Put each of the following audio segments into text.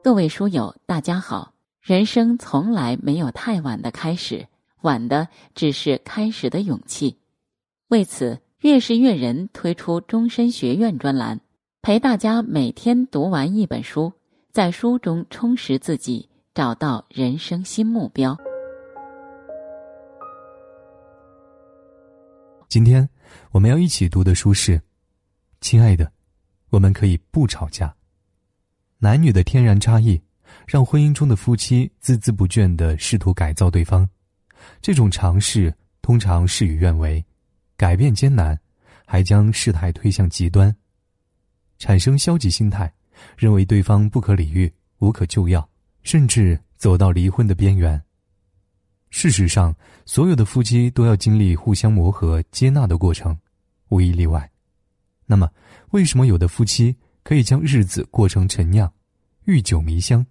各位书友，大家好。人生从来没有太晚的开始，晚的只是开始的勇气。为此，越是阅人推出终身学院专栏，陪大家每天读完一本书，在书中充实自己，找到人生新目标。今天我们要一起读的书是《亲爱的，我们可以不吵架》，男女的天然差异。让婚姻中的夫妻孜孜不倦地试图改造对方，这种尝试通常事与愿违，改变艰难，还将事态推向极端，产生消极心态，认为对方不可理喻、无可救药，甚至走到离婚的边缘。事实上，所有的夫妻都要经历互相磨合、接纳的过程，无一例外。那么，为什么有的夫妻可以将日子过成陈酿，遇酒迷香？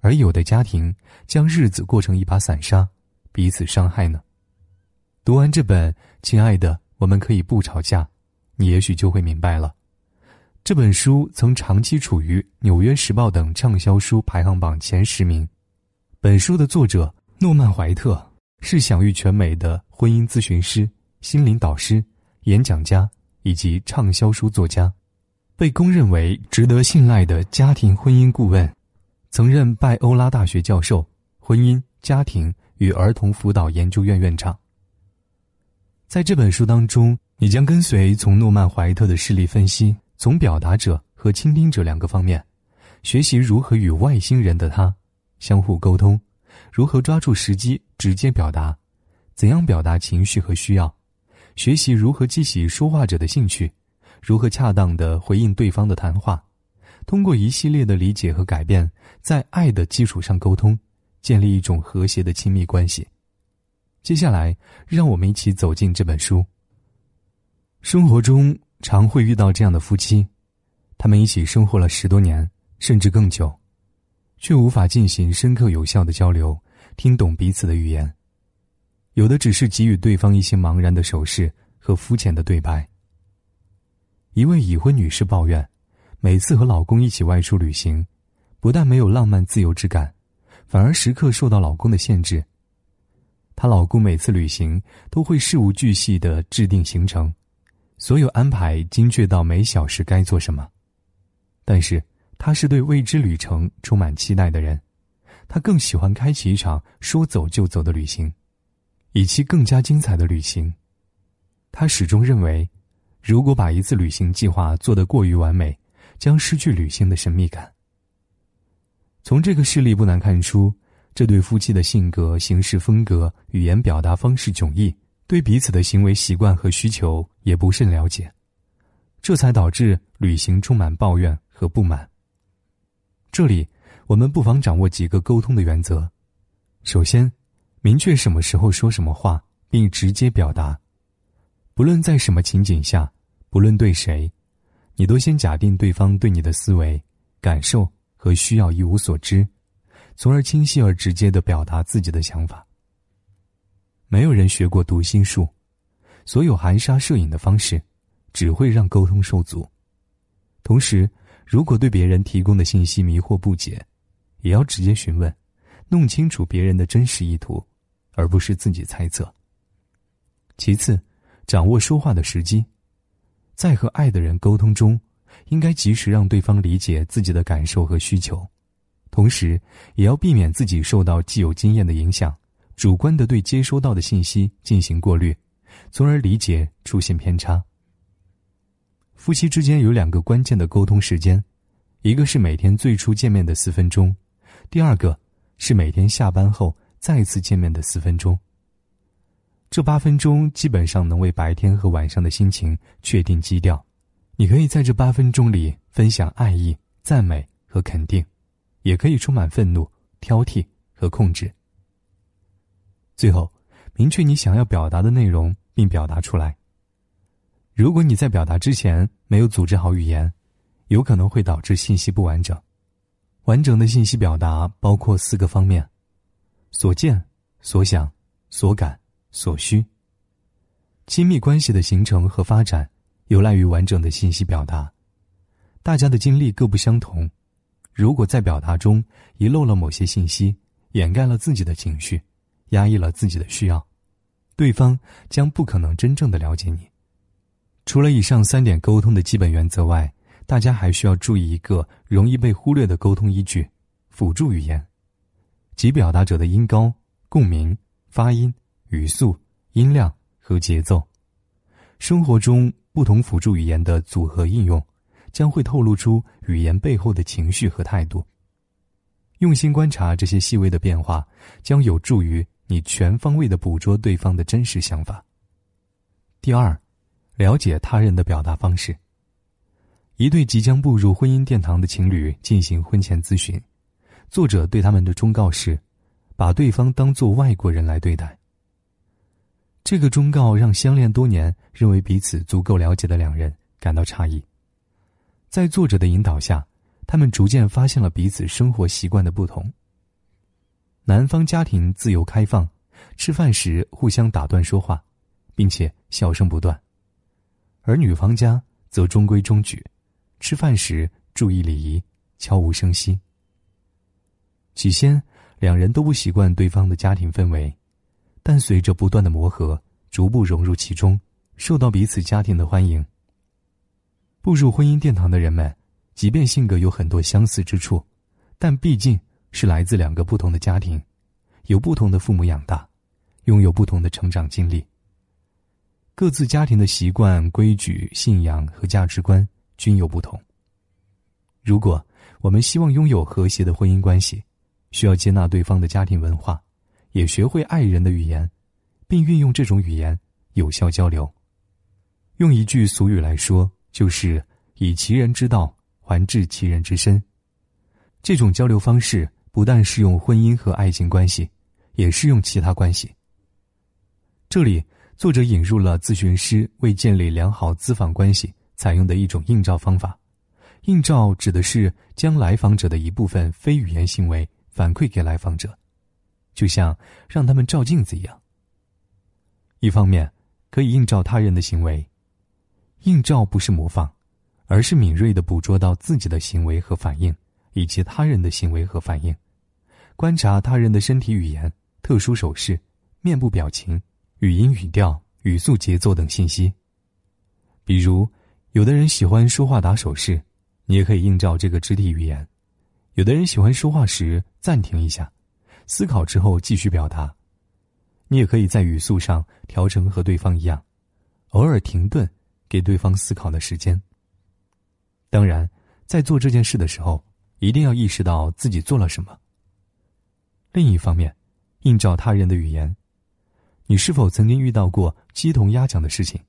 而有的家庭将日子过成一把散沙，彼此伤害呢。读完这本，亲爱的，我们可以不吵架，你也许就会明白了。这本书曾长期处于《纽约时报》等畅销书排行榜前十名。本书的作者诺曼·怀特是享誉全美的婚姻咨询师、心灵导师、演讲家以及畅销书作家，被公认为值得信赖的家庭婚姻顾问。曾任拜欧拉大学教授、婚姻家庭与儿童辅导研究院院长。在这本书当中，你将跟随从诺曼·怀特的事例分析，从表达者和倾听者两个方面，学习如何与外星人的他相互沟通，如何抓住时机直接表达，怎样表达情绪和需要，学习如何激起说话者的兴趣，如何恰当的回应对方的谈话。通过一系列的理解和改变，在爱的基础上沟通，建立一种和谐的亲密关系。接下来，让我们一起走进这本书。生活中常会遇到这样的夫妻，他们一起生活了十多年，甚至更久，却无法进行深刻有效的交流，听懂彼此的语言。有的只是给予对方一些茫然的手势和肤浅的对白。一位已婚女士抱怨。每次和老公一起外出旅行，不但没有浪漫自由之感，反而时刻受到老公的限制。她老公每次旅行都会事无巨细的制定行程，所有安排精确到每小时该做什么。但是她是对未知旅程充满期待的人，她更喜欢开启一场说走就走的旅行，以期更加精彩的旅行。她始终认为，如果把一次旅行计划做得过于完美，将失去旅行的神秘感。从这个事例不难看出，这对夫妻的性格、行事风格、语言表达方式迥异，对彼此的行为习惯和需求也不甚了解，这才导致旅行充满抱怨和不满。这里，我们不妨掌握几个沟通的原则：首先，明确什么时候说什么话，并直接表达，不论在什么情景下，不论对谁。你都先假定对方对你的思维、感受和需要一无所知，从而清晰而直接的表达自己的想法。没有人学过读心术，所有含沙射影的方式，只会让沟通受阻。同时，如果对别人提供的信息迷惑不解，也要直接询问，弄清楚别人的真实意图，而不是自己猜测。其次，掌握说话的时机。在和爱的人沟通中，应该及时让对方理解自己的感受和需求，同时也要避免自己受到既有经验的影响，主观的对接收到的信息进行过滤，从而理解出现偏差。夫妻之间有两个关键的沟通时间，一个是每天最初见面的四分钟，第二个是每天下班后再次见面的四分钟。这八分钟基本上能为白天和晚上的心情确定基调。你可以在这八分钟里分享爱意、赞美和肯定，也可以充满愤怒、挑剔和控制。最后，明确你想要表达的内容，并表达出来。如果你在表达之前没有组织好语言，有可能会导致信息不完整。完整的信息表达包括四个方面：所见、所想、所感。所需。亲密关系的形成和发展，有赖于完整的信息表达。大家的经历各不相同，如果在表达中遗漏了某些信息，掩盖了自己的情绪，压抑了自己的需要，对方将不可能真正的了解你。除了以上三点沟通的基本原则外，大家还需要注意一个容易被忽略的沟通依据：辅助语言，即表达者的音高、共鸣、发音、语速、音量和节奏。生活中不同辅助语言的组合应用，将会透露出语言背后的情绪和态度。用心观察这些细微的变化，将有助于你全方位的捕捉对方的真实想法。第二。了解他人的表达方式。一对即将步入婚姻殿堂的情侣进行婚前咨询，作者对他们的忠告是：把对方当作外国人来对待。这个忠告让相恋多年、认为彼此足够了解的两人感到诧异。在作者的引导下，他们逐渐发现了彼此生活习惯的不同。男方家庭自由开放，吃饭时互相打断说话，并且笑声不断。而女方家则中规中矩，吃饭时注意礼仪，悄无声息。起先，两人都不习惯对方的家庭氛围，但随着不断的磨合，逐步融入其中，受到彼此家庭的欢迎。步入婚姻殿堂的人们，即便性格有很多相似之处，但毕竟是来自两个不同的家庭，有不同的父母养大，拥有不同的成长经历。各自家庭的习惯、规矩、信仰和价值观均有不同。如果我们希望拥有和谐的婚姻关系，需要接纳对方的家庭文化，也学会爱人的语言，并运用这种语言有效交流。用一句俗语来说，就是“以其人之道还治其人之身”。这种交流方式不但适用婚姻和爱情关系，也适用其他关系。这里。作者引入了咨询师为建立良好咨访关系采用的一种映照方法。映照指的是将来访者的一部分非语言行为反馈给来访者，就像让他们照镜子一样。一方面可以映照他人的行为，映照不是模仿，而是敏锐的捕捉到自己的行为和反应，以及他人的行为和反应，观察他人的身体语言、特殊手势、面部表情。语音、语调、语速、节奏等信息。比如，有的人喜欢说话打手势，你也可以映照这个肢体语言；有的人喜欢说话时暂停一下，思考之后继续表达。你也可以在语速上调成和对方一样，偶尔停顿，给对方思考的时间。当然，在做这件事的时候，一定要意识到自己做了什么。另一方面，映照他人的语言。你是否曾经遇到过鸡同鸭讲的事情？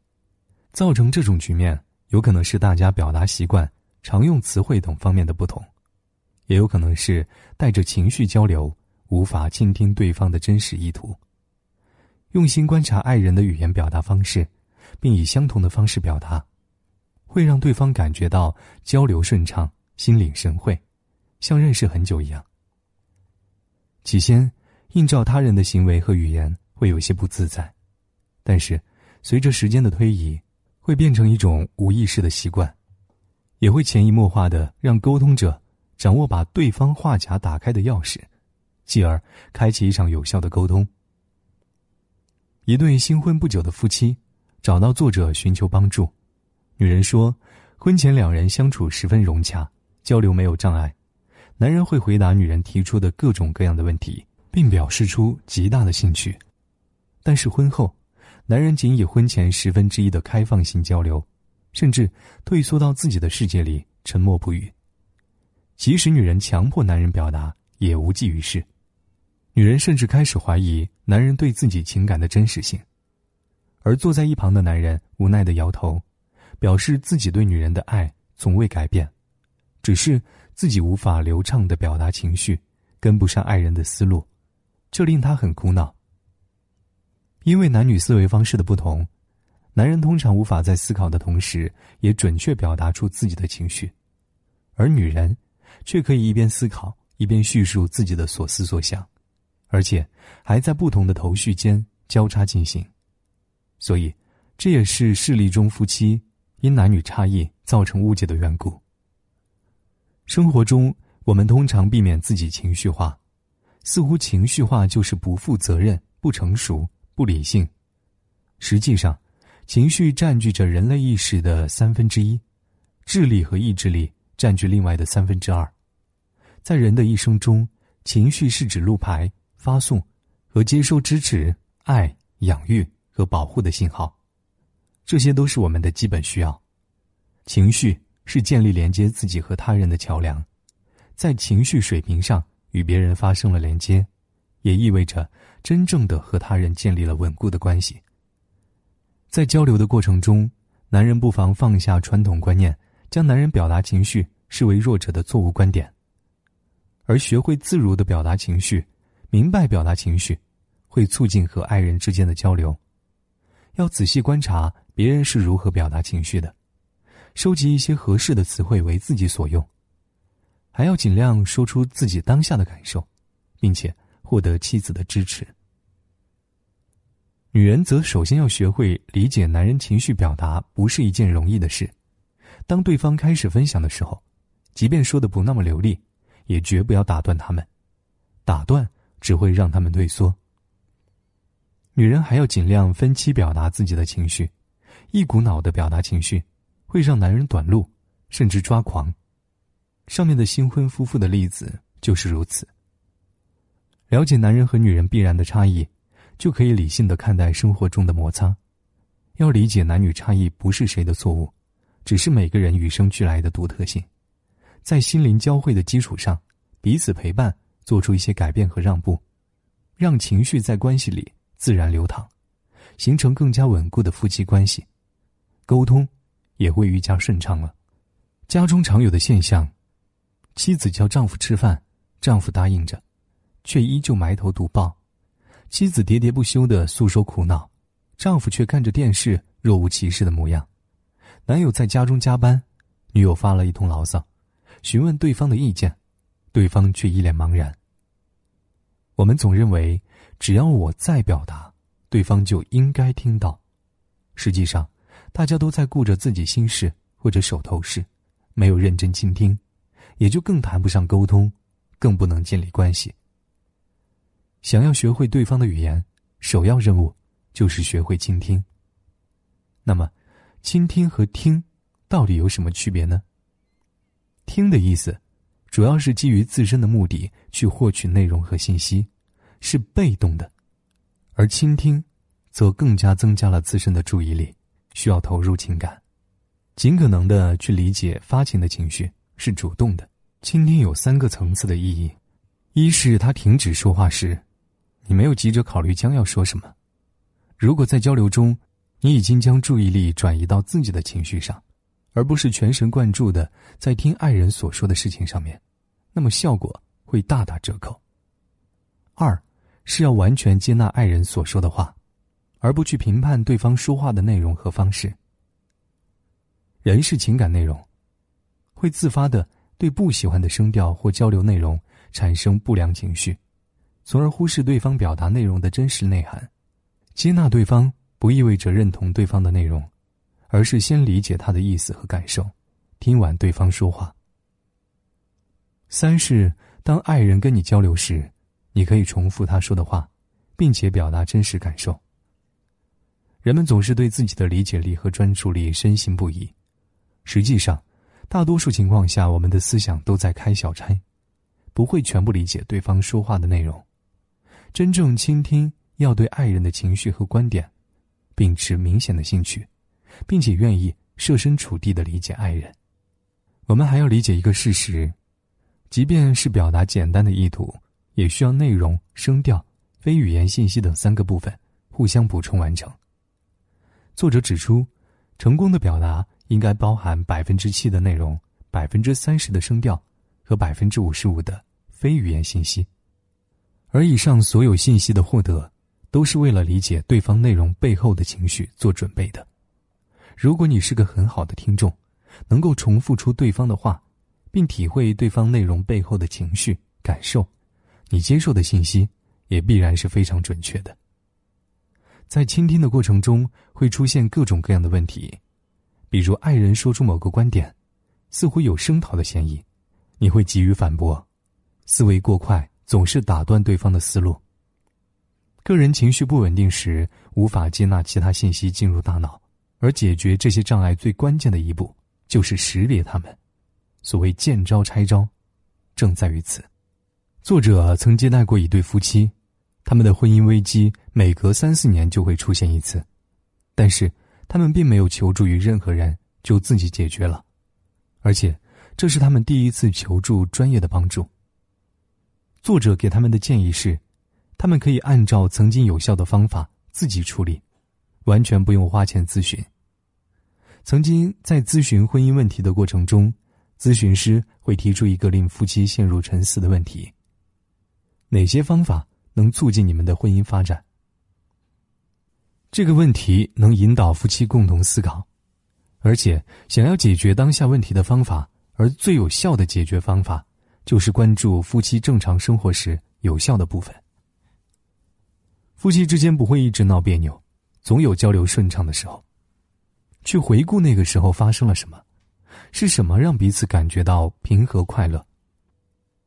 造成这种局面，有可能是大家表达习惯、常用词汇等方面的不同，也有可能是带着情绪交流，无法倾听对方的真实意图。用心观察爱人的语言表达方式，并以相同的方式表达，会让对方感觉到交流顺畅、心领神会，像认识很久一样。起先，映照他人的行为和语言。会有些不自在，但是随着时间的推移，会变成一种无意识的习惯，也会潜移默化的让沟通者掌握把对方话匣打开的钥匙，继而开启一场有效的沟通。一对新婚不久的夫妻找到作者寻求帮助，女人说，婚前两人相处十分融洽，交流没有障碍，男人会回答女人提出的各种各样的问题，并表示出极大的兴趣。但是婚后，男人仅以婚前十分之一的开放性交流，甚至退缩到自己的世界里，沉默不语。即使女人强迫男人表达，也无济于事。女人甚至开始怀疑男人对自己情感的真实性，而坐在一旁的男人无奈的摇头，表示自己对女人的爱从未改变，只是自己无法流畅的表达情绪，跟不上爱人的思路，这令他很苦恼。因为男女思维方式的不同，男人通常无法在思考的同时也准确表达出自己的情绪，而女人却可以一边思考一边叙述自己的所思所想，而且还在不同的头绪间交叉进行。所以，这也是事例中夫妻因男女差异造成误解的缘故。生活中，我们通常避免自己情绪化，似乎情绪化就是不负责任、不成熟、不理性。实际上，情绪占据着人类意识的三分之一，智力和意志力占据另外的三分之二。在人的一生中，情绪是指路牌、发送和接收支持、爱、养育和保护的信号，这些都是我们的基本需要。情绪是建立连接自己和他人的桥梁，在情绪水平上与别人发生了连接，也意味着真正的和他人建立了稳固的关系。在交流的过程中，男人不妨放下传统观念，将男人表达情绪视为弱者的错误观点。而学会自如的表达情绪，明白表达情绪，会促进和爱人之间的交流。要仔细观察别人是如何表达情绪的，收集一些合适的词汇为自己所用。还要尽量说出自己当下的感受，并且获得妻子的支持。女人则首先要学会理解男人情绪表达不是一件容易的事。当对方开始分享的时候，即便说的不那么流利。也绝不要打断他们，打断只会让他们退缩。女人还要尽量分期表达自己的情绪，一股脑的表达情绪，会让男人短路，甚至抓狂。上面的新婚夫妇的例子就是如此。了解男人和女人必然的差异，就可以理性的看待生活中的摩擦。要理解男女差异不是谁的错误，只是每个人与生俱来的独特性。在心灵交汇的基础上，彼此陪伴，做出一些改变和让步，让情绪在关系里自然流淌，形成更加稳固的夫妻关系，沟通也会愈加顺畅了。家中常有的现象：妻子叫丈夫吃饭，丈夫答应着，却依旧埋头读报；妻子喋喋不休的诉说苦恼，丈夫却看着电视若无其事的模样；男友在家中加班，女友发了一通牢骚。询问对方的意见，对方却一脸茫然。我们总认为，只要我在表达，对方就应该听到。实际上，大家都在顾着自己心事或者手头事，没有认真倾听，也就更谈不上沟通，更不能建立关系。想要学会对方的语言，首要任务就是学会倾听。那么，倾听和听到底有什么区别呢？听的意思，主要是基于自身的目的去获取内容和信息，是被动的；而倾听，则更加增加了自身的注意力，需要投入情感，尽可能的去理解发情的情绪，是主动的。倾听有三个层次的意义：一是他停止说话时，你没有急着考虑将要说什么；如果在交流中，你已经将注意力转移到自己的情绪上。而不是全神贯注的在听爱人所说的事情上面，那么效果会大打折扣。二，是要完全接纳爱人所说的话，而不去评判对方说话的内容和方式。人是情感内容，会自发的对不喜欢的声调或交流内容产生不良情绪，从而忽视对方表达内容的真实内涵。接纳对方不意味着认同对方的内容。而是先理解他的意思和感受，听完对方说话。三是当爱人跟你交流时，你可以重复他说的话，并且表达真实感受。人们总是对自己的理解力和专注力深信不疑，实际上，大多数情况下，我们的思想都在开小差，不会全部理解对方说话的内容。真正倾听，要对爱人的情绪和观点，秉持明显的兴趣。并且愿意设身处地的理解爱人。我们还要理解一个事实：，即便是表达简单的意图，也需要内容、声调、非语言信息等三个部分互相补充完成。作者指出，成功的表达应该包含百分之七的内容、百分之三十的声调和百分之五十五的非语言信息。而以上所有信息的获得，都是为了理解对方内容背后的情绪做准备的。如果你是个很好的听众，能够重复出对方的话，并体会对方内容背后的情绪感受，你接受的信息也必然是非常准确的。在倾听的过程中，会出现各种各样的问题，比如爱人说出某个观点，似乎有声讨的嫌疑，你会急于反驳，思维过快，总是打断对方的思路。个人情绪不稳定时，无法接纳其他信息进入大脑，而解决这些障碍最关键的一步就是识别他们。所谓见招拆招，正在于此。作者曾接待过一对夫妻，他们的婚姻危机每隔三四年就会出现一次，但是他们并没有求助于任何人，就自己解决了，而且这是他们第一次求助专业的帮助。作者给他们的建议是，他们可以按照曾经有效的方法自己处理，完全不用花钱咨询。曾经在咨询婚姻问题的过程中。咨询师会提出一个令夫妻陷入沉思的问题：哪些方法能促进你们的婚姻发展？这个问题能引导夫妻共同思考，而且想要解决当下问题的方法，而最有效的解决方法，就是关注夫妻正常生活时有效的部分。夫妻之间不会一直闹别扭，总有交流顺畅的时候。去回顾那个时候发生了什么。是什么让彼此感觉到平和快乐？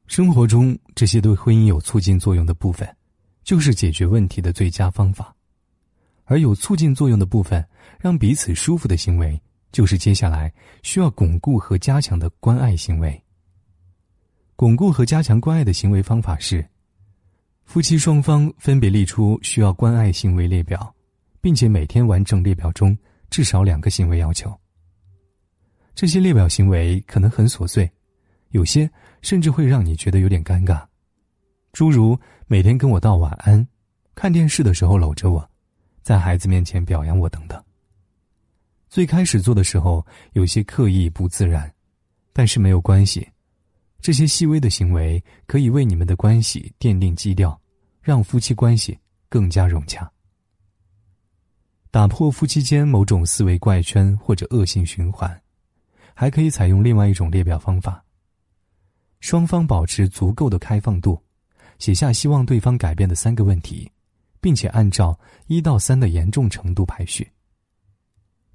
生活中这些对婚姻有促进作用的部分，就是解决问题的最佳方法；而有促进作用的部分，让彼此舒服的行为，就是接下来需要巩固和加强的关爱行为。巩固和加强关爱的行为方法是：夫妻双方分别列出需要关爱行为列表，并且每天完成列表中至少两个行为要求。这些列表行为可能很琐碎，有些甚至会让你觉得有点尴尬，诸如每天跟我道晚安，看电视的时候搂着我，在孩子面前表扬我等等。最开始做的时候有些刻意不自然，但是没有关系，这些细微的行为可以为你们的关系奠定基调，让夫妻关系更加融洽，打破夫妻间某种思维怪圈或者恶性循环。还可以采用另外一种列表方法。双方保持足够的开放度，写下希望对方改变的三个问题，并且按照一到三的严重程度排序。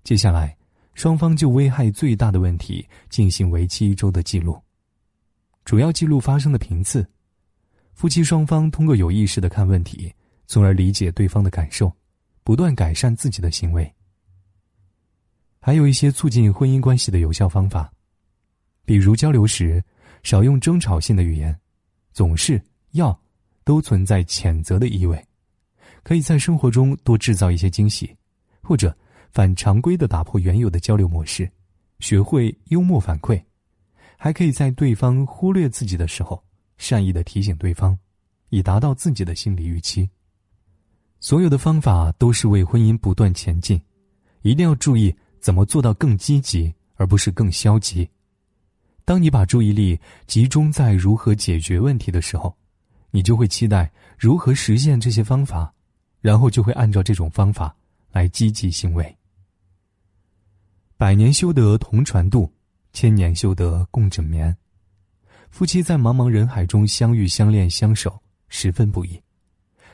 接下来，双方就危害最大的问题进行为期一周的记录，主要记录发生的频次。夫妻双方通过有意识的看问题，从而理解对方的感受，不断改善自己的行为。还有一些促进婚姻关系的有效方法，比如交流时少用争吵性的语言，总是要都存在谴责的意味，可以在生活中多制造一些惊喜，或者反常规的打破原有的交流模式，学会幽默反馈，还可以在对方忽略自己的时候，善意的提醒对方，以达到自己的心理预期。所有的方法都是为婚姻不断前进，一定要注意。怎么做到更积极，而不是更消极？当你把注意力集中在如何解决问题的时候，你就会期待如何实现这些方法，然后就会按照这种方法来积极行为。百年修得同船渡，千年修得共枕眠。夫妻在茫茫人海中相遇、相恋、相守，十分不易，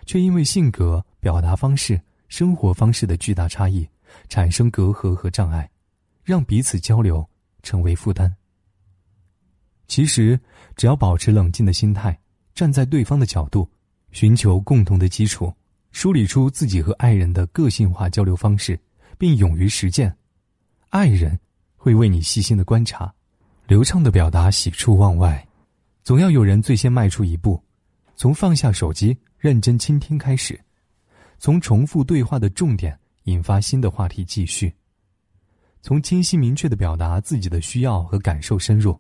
却因为性格、表达方式、生活方式的巨大差异。产生隔阂和障碍，让彼此交流成为负担。其实，只要保持冷静的心态，站在对方的角度，寻求共同的基础，梳理出自己和爱人的个性化交流方式，并勇于实践，爱人会为你细心的观察，流畅的表达喜出望外。总要有人最先迈出一步，从放下手机、认真倾听开始，从重复对话的重点。引发新的话题，继续。从清晰明确的表达自己的需要和感受深入，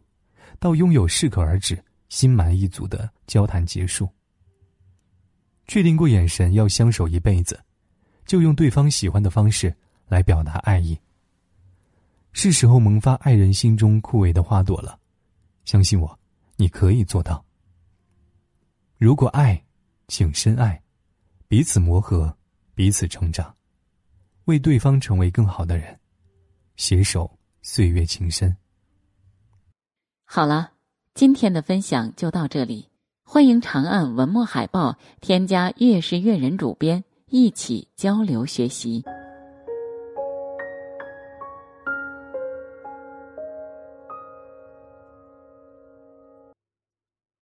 到拥有适可而止、心满意足的交谈结束。确定过眼神要相守一辈子，就用对方喜欢的方式来表达爱意。是时候萌发爱人心中枯萎的花朵了，相信我，你可以做到。如果爱，请深爱，彼此磨合，彼此成长。为对方成为更好的人，携手岁月情深。好了，今天的分享就到这里。欢迎长按文末海报，添加“月是月人”主编，一起交流学习。